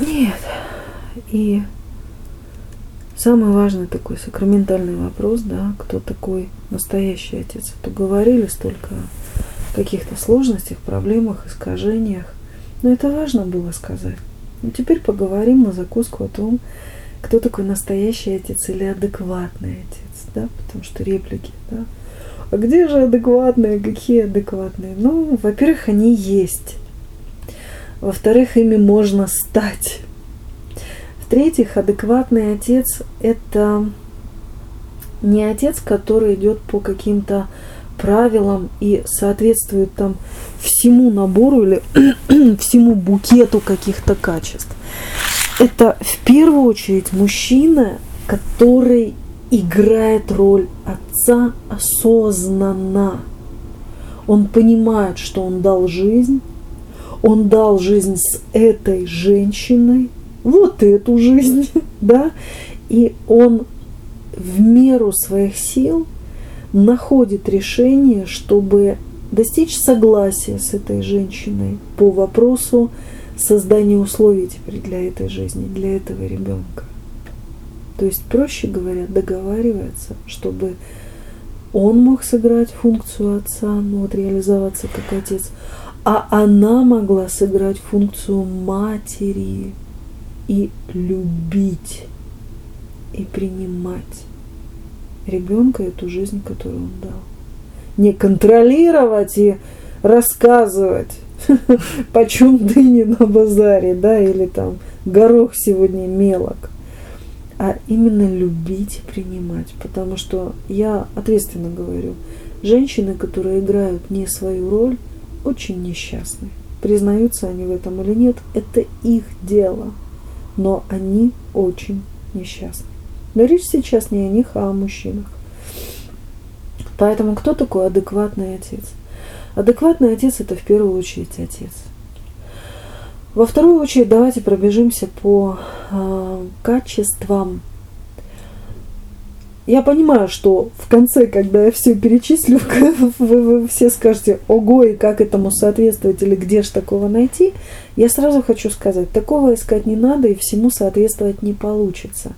Нет. И самый важный такой сакраментальный вопрос, да, кто такой настоящий отец. То говорили столько о каких-то сложностях, проблемах, искажениях. Но это важно было сказать. Ну, теперь поговорим на закуску о том, кто такой настоящий отец или адекватный отец, да, потому что реплики, да. А где же адекватные, какие адекватные? Ну, во-первых, они есть. Во-вторых, ими можно стать. В-третьих, адекватный отец – это не отец, который идет по каким-то правилам и соответствует там всему набору или всему букету каких-то качеств. Это в первую очередь мужчина, который играет роль отца осознанно. Он понимает, что он дал жизнь, он дал жизнь с этой женщиной, вот эту жизнь, да, и он в меру своих сил находит решение, чтобы достичь согласия с этой женщиной по вопросу создания условий теперь для этой жизни, для этого ребенка. То есть, проще говоря, договаривается, чтобы он мог сыграть функцию отца, ну вот реализоваться как отец, а она могла сыграть функцию матери и любить и принимать ребенка эту жизнь, которую он дал. Не контролировать и рассказывать, почем дыни на базаре, да, или там горох сегодня мелок, а именно любить и принимать. Потому что я ответственно говорю, женщины, которые играют не свою роль, очень несчастны. Признаются они в этом или нет, это их дело. Но они очень несчастны. Но речь сейчас не о них, а о мужчинах. Поэтому кто такой адекватный отец? Адекватный отец – это в первую очередь отец. Во вторую очередь давайте пробежимся по э, качествам я понимаю, что в конце, когда я все перечислю, вы, вы все скажете, ого, и как этому соответствовать, или где же такого найти, я сразу хочу сказать, такого искать не надо, и всему соответствовать не получится.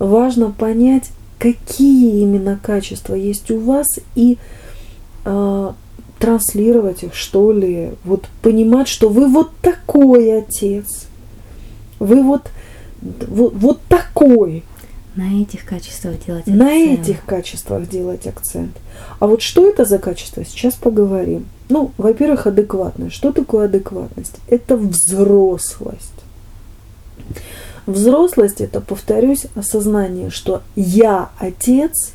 Важно понять, какие именно качества есть у вас, и э, транслировать их, что ли, вот понимать, что вы вот такой отец, вы вот, вот, вот такой, на этих качествах делать акцент. На этих качествах делать акцент. А вот что это за качество, сейчас поговорим. Ну, во-первых, адекватность. Что такое адекватность? Это взрослость. Взрослость – это, повторюсь, осознание, что я отец,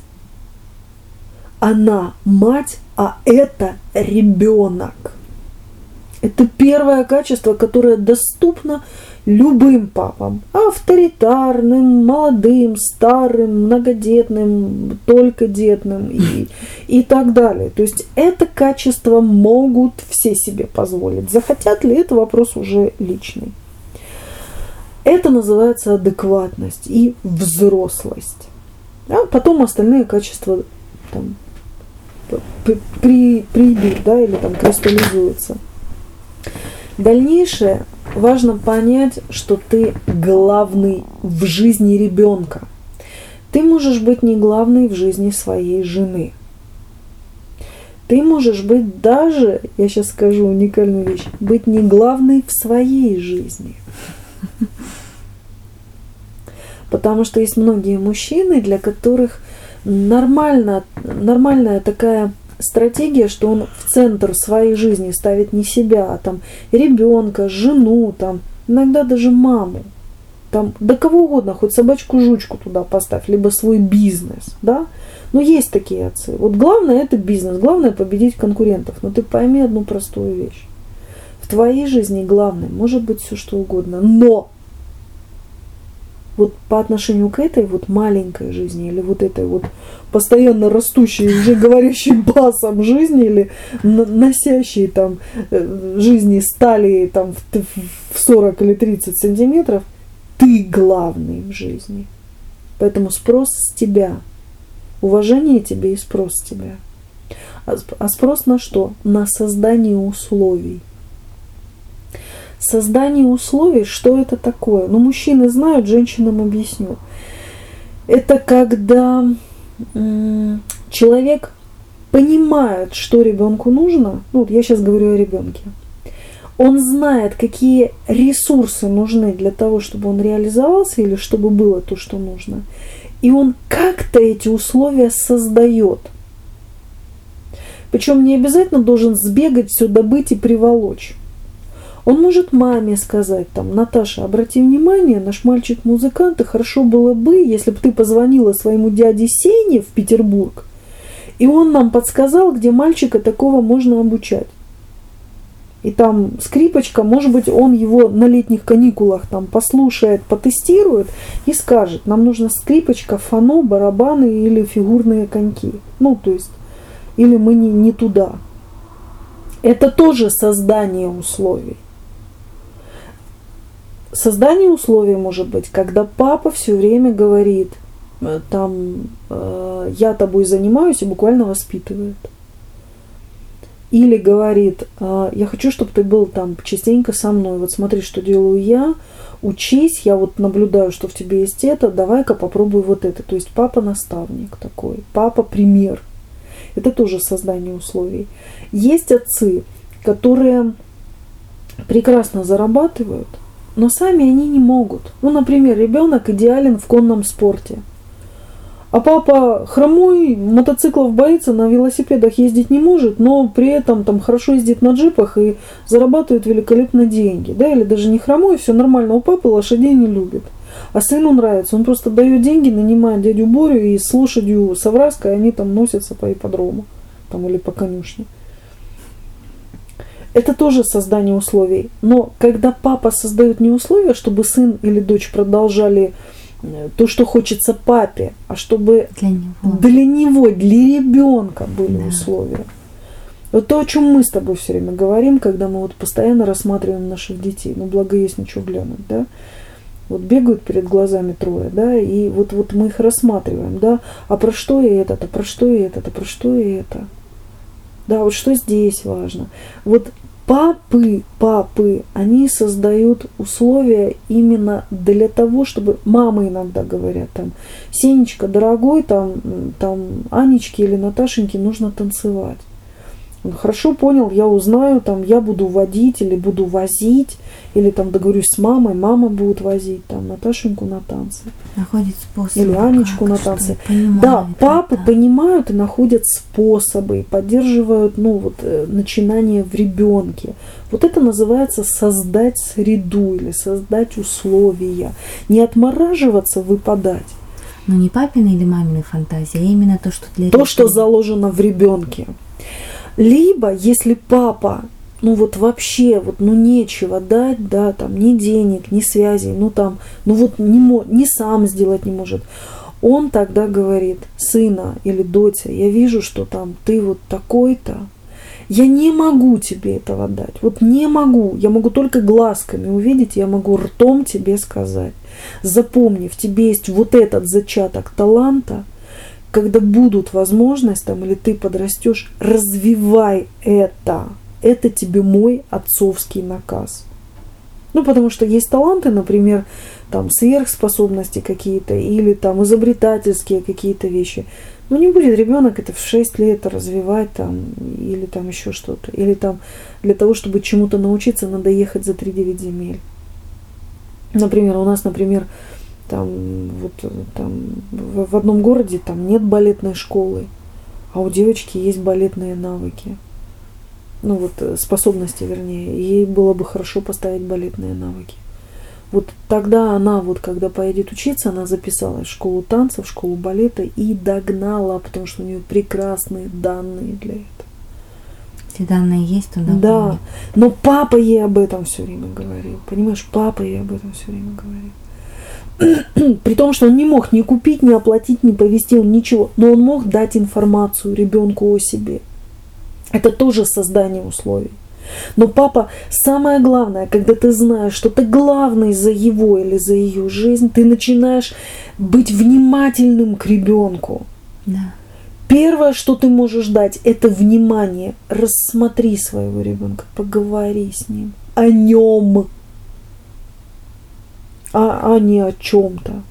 она мать, а это ребенок. Это первое качество, которое доступно любым папам, авторитарным, молодым, старым, многодетным, только детным и, и так далее. То есть это качество могут все себе позволить. Захотят ли, это вопрос уже личный. Это называется адекватность и взрослость. А потом остальные качества там, при, придут, да, или там кристаллизуются. Дальнейшее важно понять, что ты главный в жизни ребенка. Ты можешь быть не главный в жизни своей жены. Ты можешь быть даже, я сейчас скажу уникальную вещь, быть не главной в своей жизни. Потому что есть многие мужчины, для которых нормально, нормальная такая стратегия, что он в центр своей жизни ставит не себя, а там ребенка, жену, там, иногда даже маму. Там, да кого угодно, хоть собачку-жучку туда поставь, либо свой бизнес, да. Но есть такие отцы. Вот главное это бизнес, главное победить конкурентов. Но ты пойми одну простую вещь. В твоей жизни главное может быть все что угодно, но вот по отношению к этой вот маленькой жизни или вот этой вот постоянно растущей, уже говорящей басом жизни или носящей там э, жизни стали там в 40 или 30 сантиметров, ты главный в жизни. Поэтому спрос с тебя. Уважение тебе и спрос с тебя. А, а спрос на что? На создание условий. Создание условий, что это такое? Ну, мужчины знают, женщинам объясню. Это когда человек понимает, что ребенку нужно. Ну, вот я сейчас говорю о ребенке. Он знает, какие ресурсы нужны для того, чтобы он реализовался или чтобы было то, что нужно. И он как-то эти условия создает. Причем не обязательно должен сбегать, все добыть и приволочь. Он может маме сказать, там, Наташа, обрати внимание, наш мальчик музыкант, и хорошо было бы, если бы ты позвонила своему дяде Сене в Петербург, и он нам подсказал, где мальчика такого можно обучать. И там скрипочка, может быть, он его на летних каникулах там послушает, потестирует и скажет, нам нужна скрипочка, фано, барабаны или фигурные коньки. Ну, то есть, или мы не, не туда. Это тоже создание условий. Создание условий может быть, когда папа все время говорит, э, там, э, я тобой занимаюсь и буквально воспитывает. Или говорит, «Э, я хочу, чтобы ты был там частенько со мной. Вот смотри, что делаю я, учись, я вот наблюдаю, что в тебе есть это, давай-ка попробуй вот это. То есть папа наставник такой, папа пример. Это тоже создание условий. Есть отцы, которые прекрасно зарабатывают – но сами они не могут. Ну, например, ребенок идеален в конном спорте. А папа хромой, мотоциклов боится, на велосипедах ездить не может, но при этом там хорошо ездит на джипах и зарабатывает великолепно деньги. Да, или даже не хромой, все нормально, у папы лошадей не любит. А сыну нравится, он просто дает деньги, нанимает дядю Борю и с лошадью Савраской они там носятся по ипподрому там, или по конюшне. Это тоже создание условий. Но когда папа создает не условия, чтобы сын или дочь продолжали э, то, что хочется папе, а чтобы для него, для, него, для ребенка были да. условия. Вот то, о чем мы с тобой все время говорим, когда мы вот постоянно рассматриваем наших детей. Ну, благо есть ничего глянуть, да. Вот бегают перед глазами трое, да, и вот, вот мы их рассматриваем, да, а про что и это, а про что и это, а про что и это. Да, вот что здесь важно. Вот папы, папы, они создают условия именно для того, чтобы мамы иногда говорят там, Сенечка, дорогой, там, там Анечке или Наташеньке нужно танцевать. Хорошо понял, я узнаю, там, я буду водить или буду возить, или там договорюсь с мамой, мама будет возить, там, Наташеньку на танцы. Находит способ. Или Анечку как, на танцы. Понимает, да, папы это. понимают и находят способы, поддерживают, ну, вот, э, начинание в ребенке. Вот это называется создать среду или создать условия. Не отмораживаться, выпадать. Но не папины или мамины фантазии, а именно то, что для То, что заложено в ребенке. Либо, если папа, ну вот вообще, вот ну нечего дать, да, там ни денег, ни связей, ну там, ну вот не, не сам сделать не может, он тогда говорит, сына или доча, я вижу, что там ты вот такой-то, я не могу тебе этого дать, вот не могу, я могу только глазками увидеть, я могу ртом тебе сказать. Запомни, в тебе есть вот этот зачаток таланта – когда будут возможности, там, или ты подрастешь, развивай это. Это тебе мой отцовский наказ. Ну, потому что есть таланты, например, там сверхспособности какие-то или там изобретательские какие-то вещи. Но не будет ребенок это в 6 лет развивать там или там еще что-то. Или там для того, чтобы чему-то научиться, надо ехать за 3-9 земель. Например, у нас, например, там вот там в, одном городе там нет балетной школы, а у девочки есть балетные навыки. Ну вот э, способности, вернее. Ей было бы хорошо поставить балетные навыки. Вот тогда она, вот когда поедет учиться, она записалась в школу танцев, в школу балета и догнала, потому что у нее прекрасные данные для этого. Эти данные есть, то Да, будет. но папа ей об этом все время говорил. Понимаешь, папа ей об этом все время говорил. при том, что он не мог ни купить, ни оплатить, ни повезти, он ничего, но он мог дать информацию ребенку о себе. Это тоже создание условий. Но папа, самое главное, когда ты знаешь, что ты главный за его или за ее жизнь, ты начинаешь быть внимательным к ребенку. Да. Первое, что ты можешь дать, это внимание. Рассмотри своего ребенка, поговори с ним, о нем, а, а не о чем-то.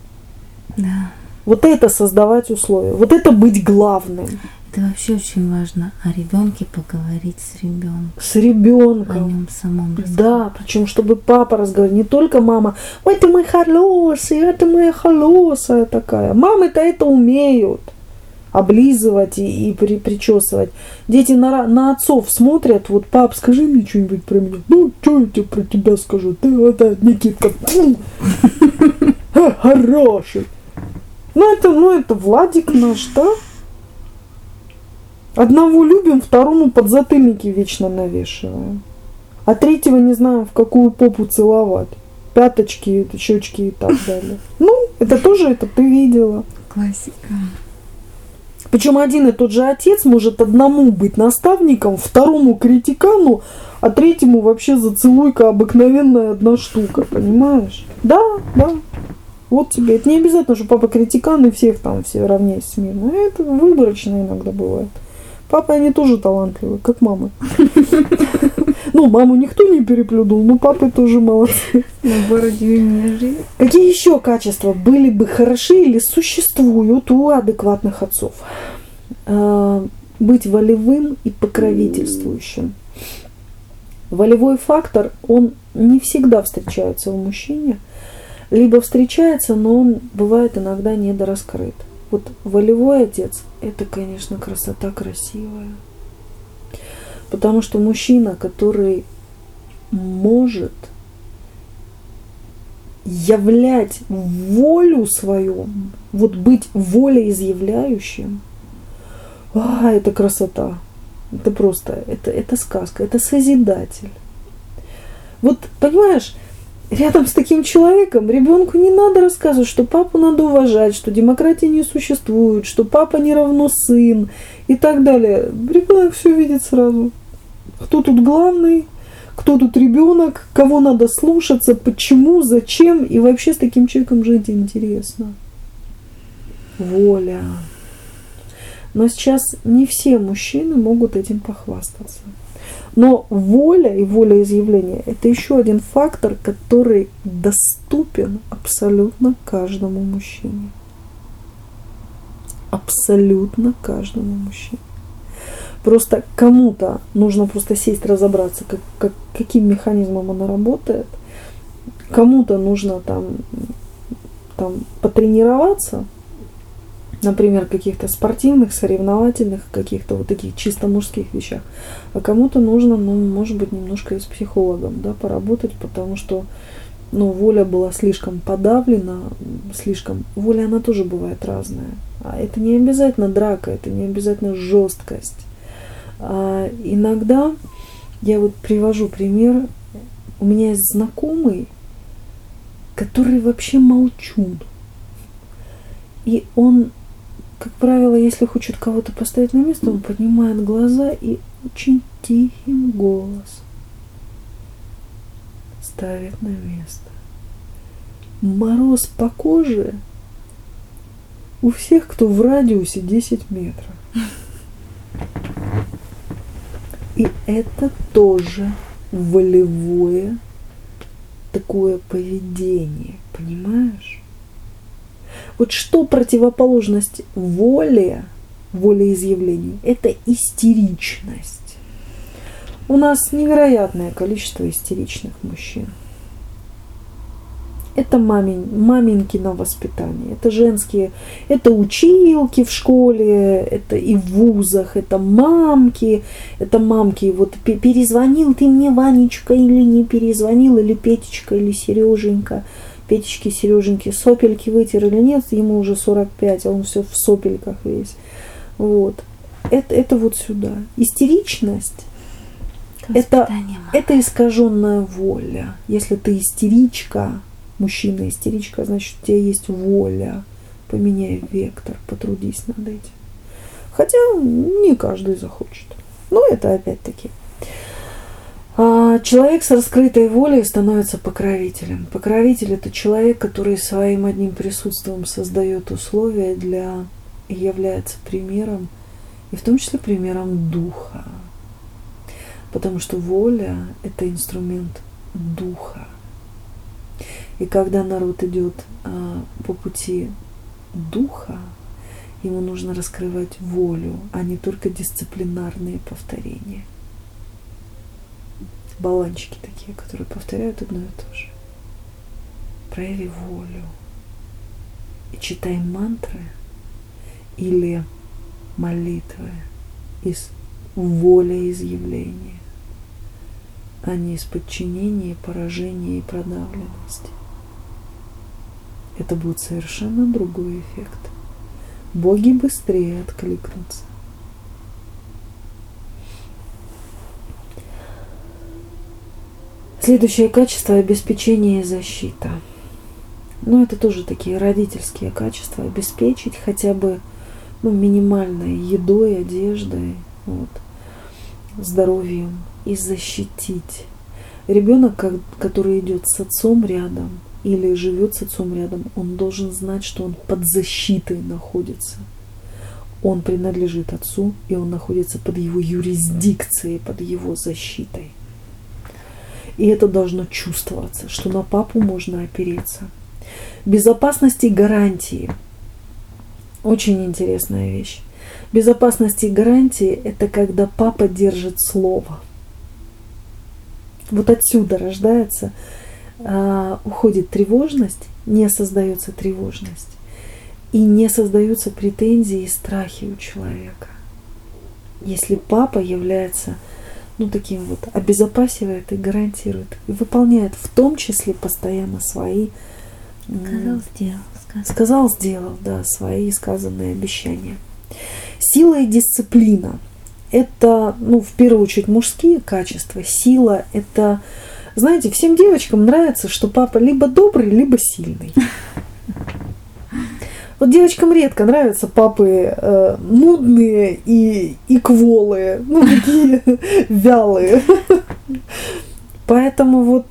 Да. Вот это создавать условия, вот это быть главным. Это вообще очень важно о ребенке поговорить с ребенком. С ребенком. О нем самом Да, причем чтобы папа разговаривал, не только мама. Ой, ты мой хороший, ты моя хорошая такая. Мамы-то это умеют облизывать и, и при, причесывать. Дети на, на отцов смотрят, вот, пап, скажи мне что-нибудь про меня. Ну, что я тебе про тебя скажу? Ты вот Никитка, хороший. Ну, это, ну, это Владик наш, да? Одного любим, второму подзатыльники вечно навешиваем. А третьего не знаем, в какую попу целовать. Пяточки, щечки и так далее. Ну, это тоже это ты видела. Классика. Причем один и тот же отец может одному быть наставником, второму критикану, а третьему вообще зацелуйка обыкновенная одна штука, понимаешь? Да, да. Вот тебе. Это не обязательно, что папа критикан и всех там все равняй смирно. Это выборочно иногда бывает. Папа, они тоже талантливые, как мама. Ну, маму никто не переплюнул, но папы тоже молодцы. Наоборот, меня жизнь. Какие еще качества были бы хороши или существуют у адекватных отцов? А, быть волевым и покровительствующим. Волевой фактор, он не всегда встречается у мужчине, либо встречается, но он бывает иногда недораскрыт. Вот волевой отец – это, конечно, красота красивая. Потому что мужчина, который может являть волю свою, вот быть волеизъявляющим, а, это красота. Это просто, это, это сказка, это созидатель. Вот, понимаешь, рядом с таким человеком ребенку не надо рассказывать, что папу надо уважать, что демократии не существует, что папа не равно сын и так далее. Ребенок все видит сразу. Кто тут главный, кто тут ребенок, кого надо слушаться, почему, зачем и вообще с таким человеком жить интересно. Воля. Но сейчас не все мужчины могут этим похвастаться. Но воля и волеизъявление – это еще один фактор, который доступен абсолютно каждому мужчине. Абсолютно каждому мужчине. Просто кому-то нужно просто сесть, разобраться, как, как, каким механизмом она работает. Кому-то нужно там, там потренироваться – например, каких-то спортивных, соревновательных, каких-то вот таких чисто мужских вещах. А кому-то нужно, ну, может быть, немножко и с психологом, да, поработать, потому что, ну, воля была слишком подавлена, слишком... Воля, она тоже бывает разная. А это не обязательно драка, это не обязательно жесткость. А иногда, я вот привожу пример, у меня есть знакомый, который вообще молчун. И он как правило, если хочет кого-то поставить на место, он поднимает глаза и очень тихим голос ставит на место. Мороз по коже у всех, кто в радиусе 10 метров. И это тоже волевое такое поведение, понимаешь? Вот что противоположность воле, волеизъявлений? Это истеричность. У нас невероятное количество истеричных мужчин. Это мамин, маминкино воспитание, это женские, это училки в школе, это и в вузах, это мамки, это мамки, вот перезвонил ты мне, Ванечка, или не перезвонил, или Петечка, или Сереженька – Петечки, Сереженьки сопельки вытер или нет, ему уже 45, а он все в сопельках весь. Вот. Это, это вот сюда. Истеричность это, это искаженная воля. Если ты истеричка, мужчина истеричка, значит у тебя есть воля. Поменяй вектор, потрудись над этим. Хотя не каждый захочет. Но это опять-таки человек с раскрытой волей становится покровителем. Покровитель – это человек, который своим одним присутствием создает условия для и является примером, и в том числе примером духа. Потому что воля – это инструмент духа. И когда народ идет а, по пути духа, ему нужно раскрывать волю, а не только дисциплинарные повторения. Баланчики такие, которые повторяют одно и то же. Прояви волю и читай мантры или молитвы из волеизъявления, а не из подчинения, поражения и продавленности. Это будет совершенно другой эффект. Боги быстрее откликнутся. Следующее качество – обеспечение и защита. Ну, это тоже такие родительские качества. Обеспечить хотя бы ну, минимальной едой, одеждой, вот, здоровьем и защитить. Ребенок, который идет с отцом рядом или живет с отцом рядом, он должен знать, что он под защитой находится. Он принадлежит отцу, и он находится под его юрисдикцией, под его защитой. И это должно чувствоваться, что на папу можно опереться. Безопасность и гарантии – очень интересная вещь. Безопасность и гарантии – это когда папа держит слово. Вот отсюда рождается, э, уходит тревожность, не создается тревожность. И не создаются претензии и страхи у человека. Если папа является ну, таким вот, обезопасивает и гарантирует, и выполняет в том числе постоянно свои Сказал, сделал. Сказал. сказал, сделал, да, свои сказанные обещания. Сила и дисциплина – это, ну, в первую очередь, мужские качества. Сила – это, знаете, всем девочкам нравится, что папа либо добрый, либо сильный. Вот девочкам редко нравятся папы э, нудные и, и кволые, ну, такие вялые. Поэтому вот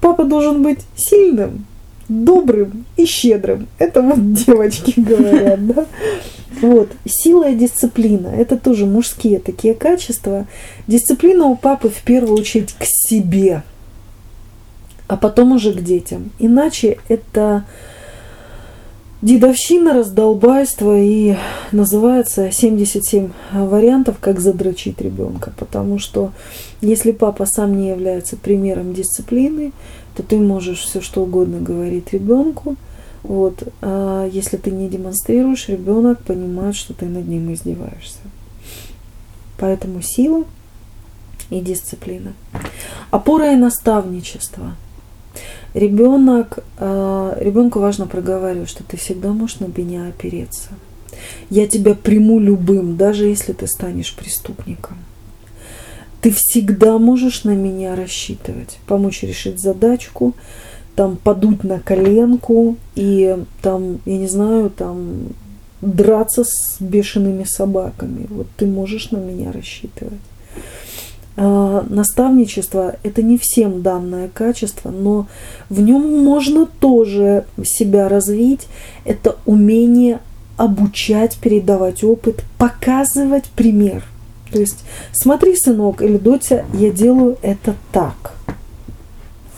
папа должен быть сильным, добрым и щедрым. Это вот девочки говорят, да. Вот. Сила и дисциплина – это тоже мужские такие качества. Дисциплина у папы в первую очередь к себе, а потом уже к детям. Иначе это дедовщина, раздолбайство и называется 77 вариантов, как задрочить ребенка. Потому что если папа сам не является примером дисциплины, то ты можешь все что угодно говорить ребенку. Вот, а если ты не демонстрируешь, ребенок понимает, что ты над ним издеваешься. Поэтому сила и дисциплина. Опора и наставничество. Ребенок, а, ребенку важно проговаривать, что ты всегда можешь на меня опереться. Я тебя приму любым, даже если ты станешь преступником. Ты всегда можешь на меня рассчитывать, помочь решить задачку, там подуть на коленку и там, я не знаю, там драться с бешеными собаками. Вот ты можешь на меня рассчитывать. А, наставничество – это не всем данное качество, но в нем можно тоже себя развить. Это умение обучать, передавать опыт, показывать пример – то есть, смотри, сынок или доча, я делаю это так.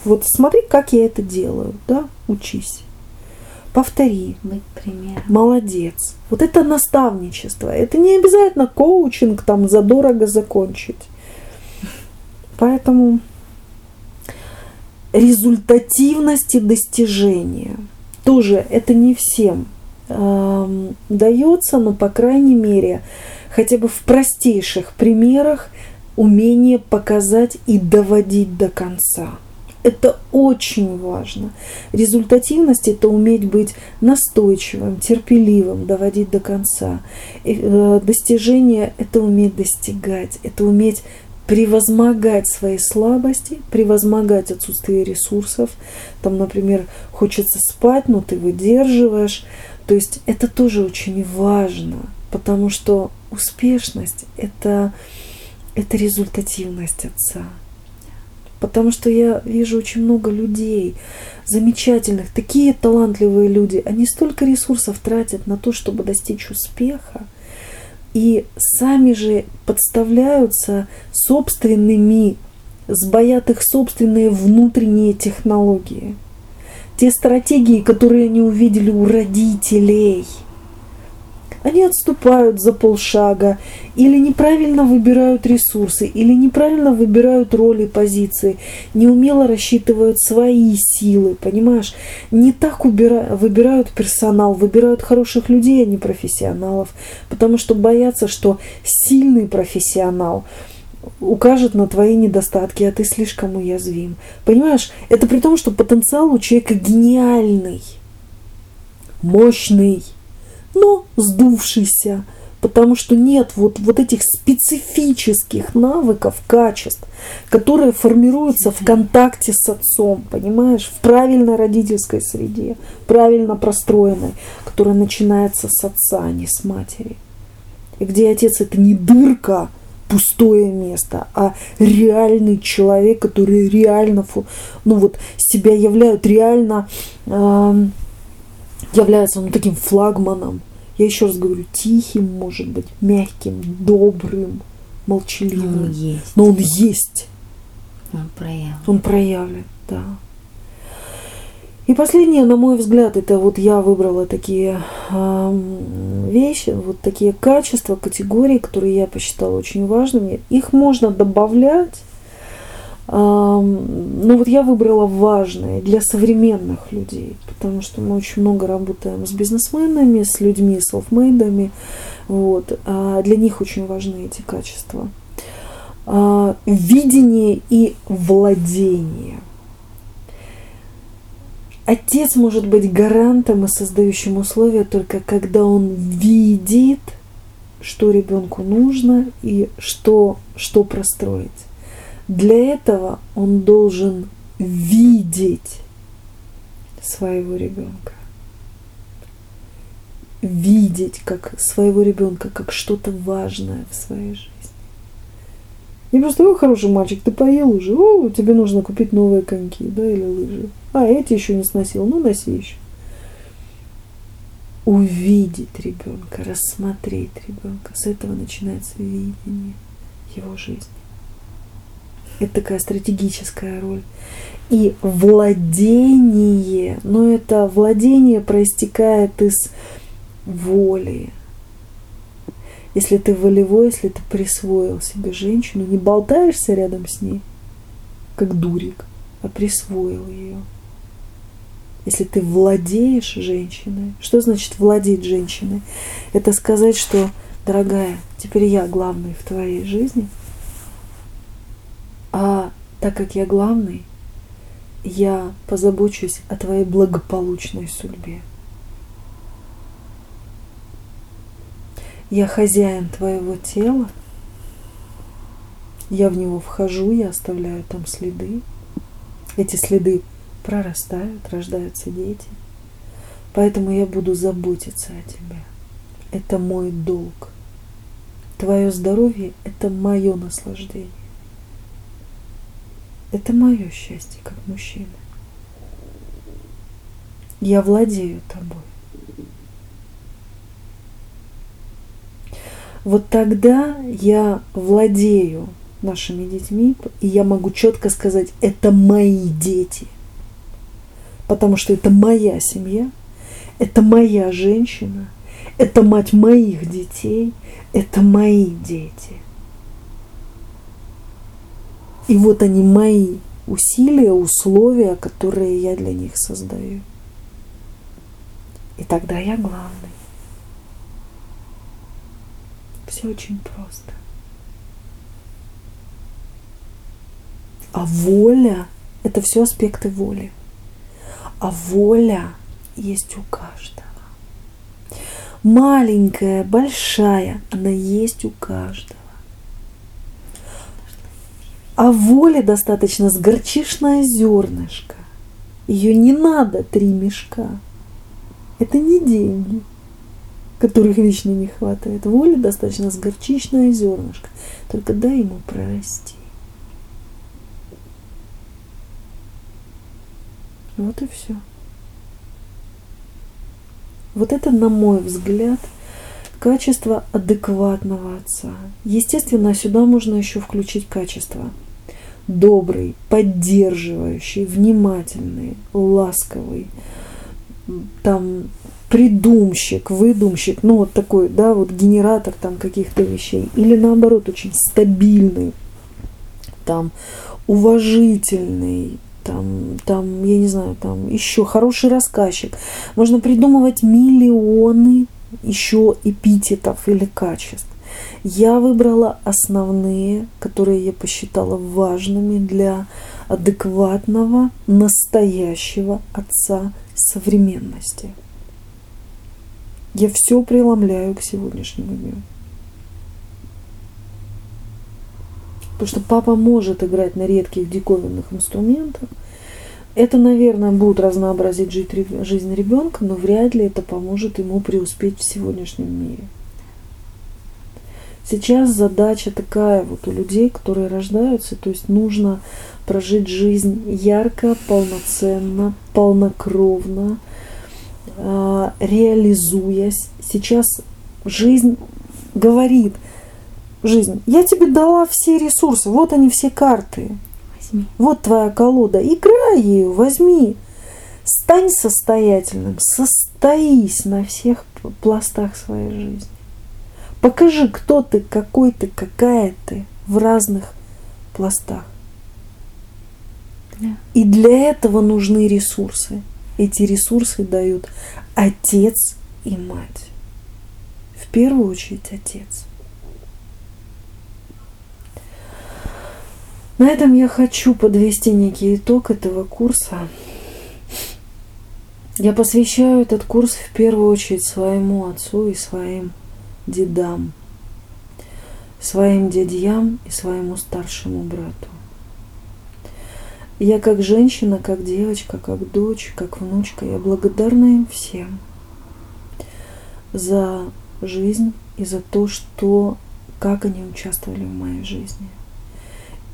Вот смотри, как я это делаю, да, учись. Повтори. Быть примером. Молодец. Вот это наставничество. Это не обязательно коучинг там задорого закончить. Поэтому результативность и достижения тоже это не всем э, дается, но по крайней мере хотя бы в простейших примерах умение показать и доводить до конца. Это очень важно. Результативность – это уметь быть настойчивым, терпеливым, доводить до конца. Э, достижение – это уметь достигать, это уметь превозмогать свои слабости, превозмогать отсутствие ресурсов. Там, например, хочется спать, но ты выдерживаешь. То есть это тоже очень важно, потому что успешность – это, это результативность отца. Потому что я вижу очень много людей, замечательных, такие талантливые люди, они столько ресурсов тратят на то, чтобы достичь успеха, и сами же подставляются собственными сбоят их собственные внутренние технологии. Те стратегии, которые они увидели у родителей – они отступают за полшага, или неправильно выбирают ресурсы, или неправильно выбирают роли, позиции, неумело рассчитывают свои силы, понимаешь? Не так убира- выбирают персонал, выбирают хороших людей, а не профессионалов, потому что боятся, что сильный профессионал укажет на твои недостатки, а ты слишком уязвим. Понимаешь, это при том, что потенциал у человека гениальный, мощный, но сдувшийся, потому что нет вот, вот этих специфических навыков, качеств, которые формируются в контакте с отцом, понимаешь, в правильной родительской среде, правильно простроенной, которая начинается с отца, а не с матери. И где отец это не дырка, пустое место, а реальный человек, который реально, ну вот, себя являют реально э, является ну, таким флагманом. Я еще раз говорю, тихим, может быть, мягким, добрым, молчаливым. Но он есть. Но он есть. Он проявлен. Он проявлен, да. И последнее, на мой взгляд, это вот я выбрала такие э, вещи, вот такие качества, категории, которые я посчитала очень важными. Их можно добавлять ну вот я выбрала важное для современных людей, потому что мы очень много работаем с бизнесменами, с людьми, с селфмейдами. Вот. А для них очень важны эти качества. А, видение и владение. Отец может быть гарантом и создающим условия только когда он видит, что ребенку нужно и что, что простроить. Для этого он должен видеть своего ребенка. Видеть как своего ребенка как что-то важное в своей жизни. Не просто, о, хороший мальчик, ты поел уже, о, тебе нужно купить новые коньки, да, или лыжи. А, эти еще не сносил, ну носи еще. Увидеть ребенка, рассмотреть ребенка. С этого начинается видение его жизни. Это такая стратегическая роль. И владение, но это владение проистекает из воли. Если ты волевой, если ты присвоил себе женщину, не болтаешься рядом с ней, как дурик, а присвоил ее. Если ты владеешь женщиной, что значит владеть женщиной? Это сказать, что, дорогая, теперь я главный в твоей жизни – так как я главный, я позабочусь о твоей благополучной судьбе. Я хозяин твоего тела, я в него вхожу, я оставляю там следы. Эти следы прорастают, рождаются дети. Поэтому я буду заботиться о тебе. Это мой долг. Твое здоровье – это мое наслаждение. Это мое счастье как мужчина. Я владею тобой. Вот тогда я владею нашими детьми, и я могу четко сказать, это мои дети. Потому что это моя семья, это моя женщина, это мать моих детей, это мои дети. И вот они мои усилия, условия, которые я для них создаю. И тогда я главный. Все очень просто. А воля – это все аспекты воли. А воля есть у каждого. Маленькая, большая, она есть у каждого. А воле достаточно с горчишное зернышко. Ее не надо три мешка. Это не деньги, которых вечно не хватает. Воле достаточно с горчичное зернышко. Только дай ему прорасти. Вот и все. Вот это, на мой взгляд, Качество адекватного отца. Естественно, сюда можно еще включить качество добрый, поддерживающий, внимательный, ласковый, там придумщик, выдумщик, ну вот такой, да, вот генератор там каких-то вещей, или наоборот очень стабильный, там уважительный, там, там, я не знаю, там еще хороший рассказчик. Можно придумывать миллионы еще эпитетов или качеств. Я выбрала основные, которые я посчитала важными для адекватного, настоящего отца современности. Я все преломляю к сегодняшнему дню. Потому что папа может играть на редких диковинных инструментах. Это, наверное, будет разнообразить жизнь ребенка, но вряд ли это поможет ему преуспеть в сегодняшнем мире. Сейчас задача такая вот у людей, которые рождаются, то есть нужно прожить жизнь ярко, полноценно, полнокровно, а, реализуясь. Сейчас жизнь говорит, жизнь, я тебе дала все ресурсы, вот они все карты. Возьми. Вот твоя колода, играй ею, возьми. Стань состоятельным, состоись на всех пластах своей жизни. Покажи, кто ты, какой ты, какая ты в разных пластах. Да. И для этого нужны ресурсы. Эти ресурсы дают отец и мать. В первую очередь отец. На этом я хочу подвести некий итог этого курса. Я посвящаю этот курс в первую очередь своему отцу и своим дедам, своим дядьям и своему старшему брату. Я как женщина, как девочка, как дочь, как внучка, я благодарна им всем за жизнь и за то, что, как они участвовали в моей жизни.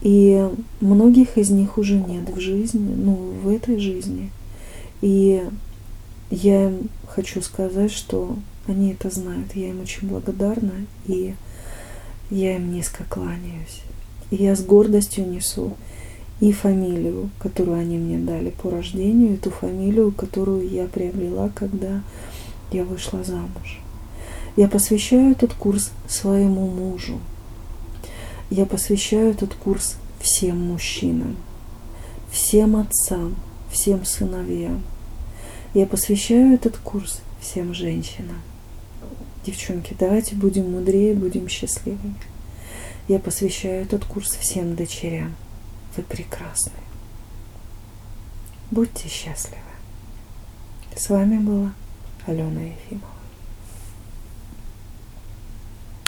И многих из них уже нет в жизни, ну, в этой жизни. И я им хочу сказать, что они это знают. Я им очень благодарна, и я им низко кланяюсь. И я с гордостью несу и фамилию, которую они мне дали по рождению, и ту фамилию, которую я приобрела, когда я вышла замуж. Я посвящаю этот курс своему мужу. Я посвящаю этот курс всем мужчинам, всем отцам, всем сыновьям. Я посвящаю этот курс всем женщинам. Девчонки, давайте будем мудрее, будем счастливыми. Я посвящаю этот курс всем дочерям. Вы прекрасны. Будьте счастливы. С вами была Алена Ефимова.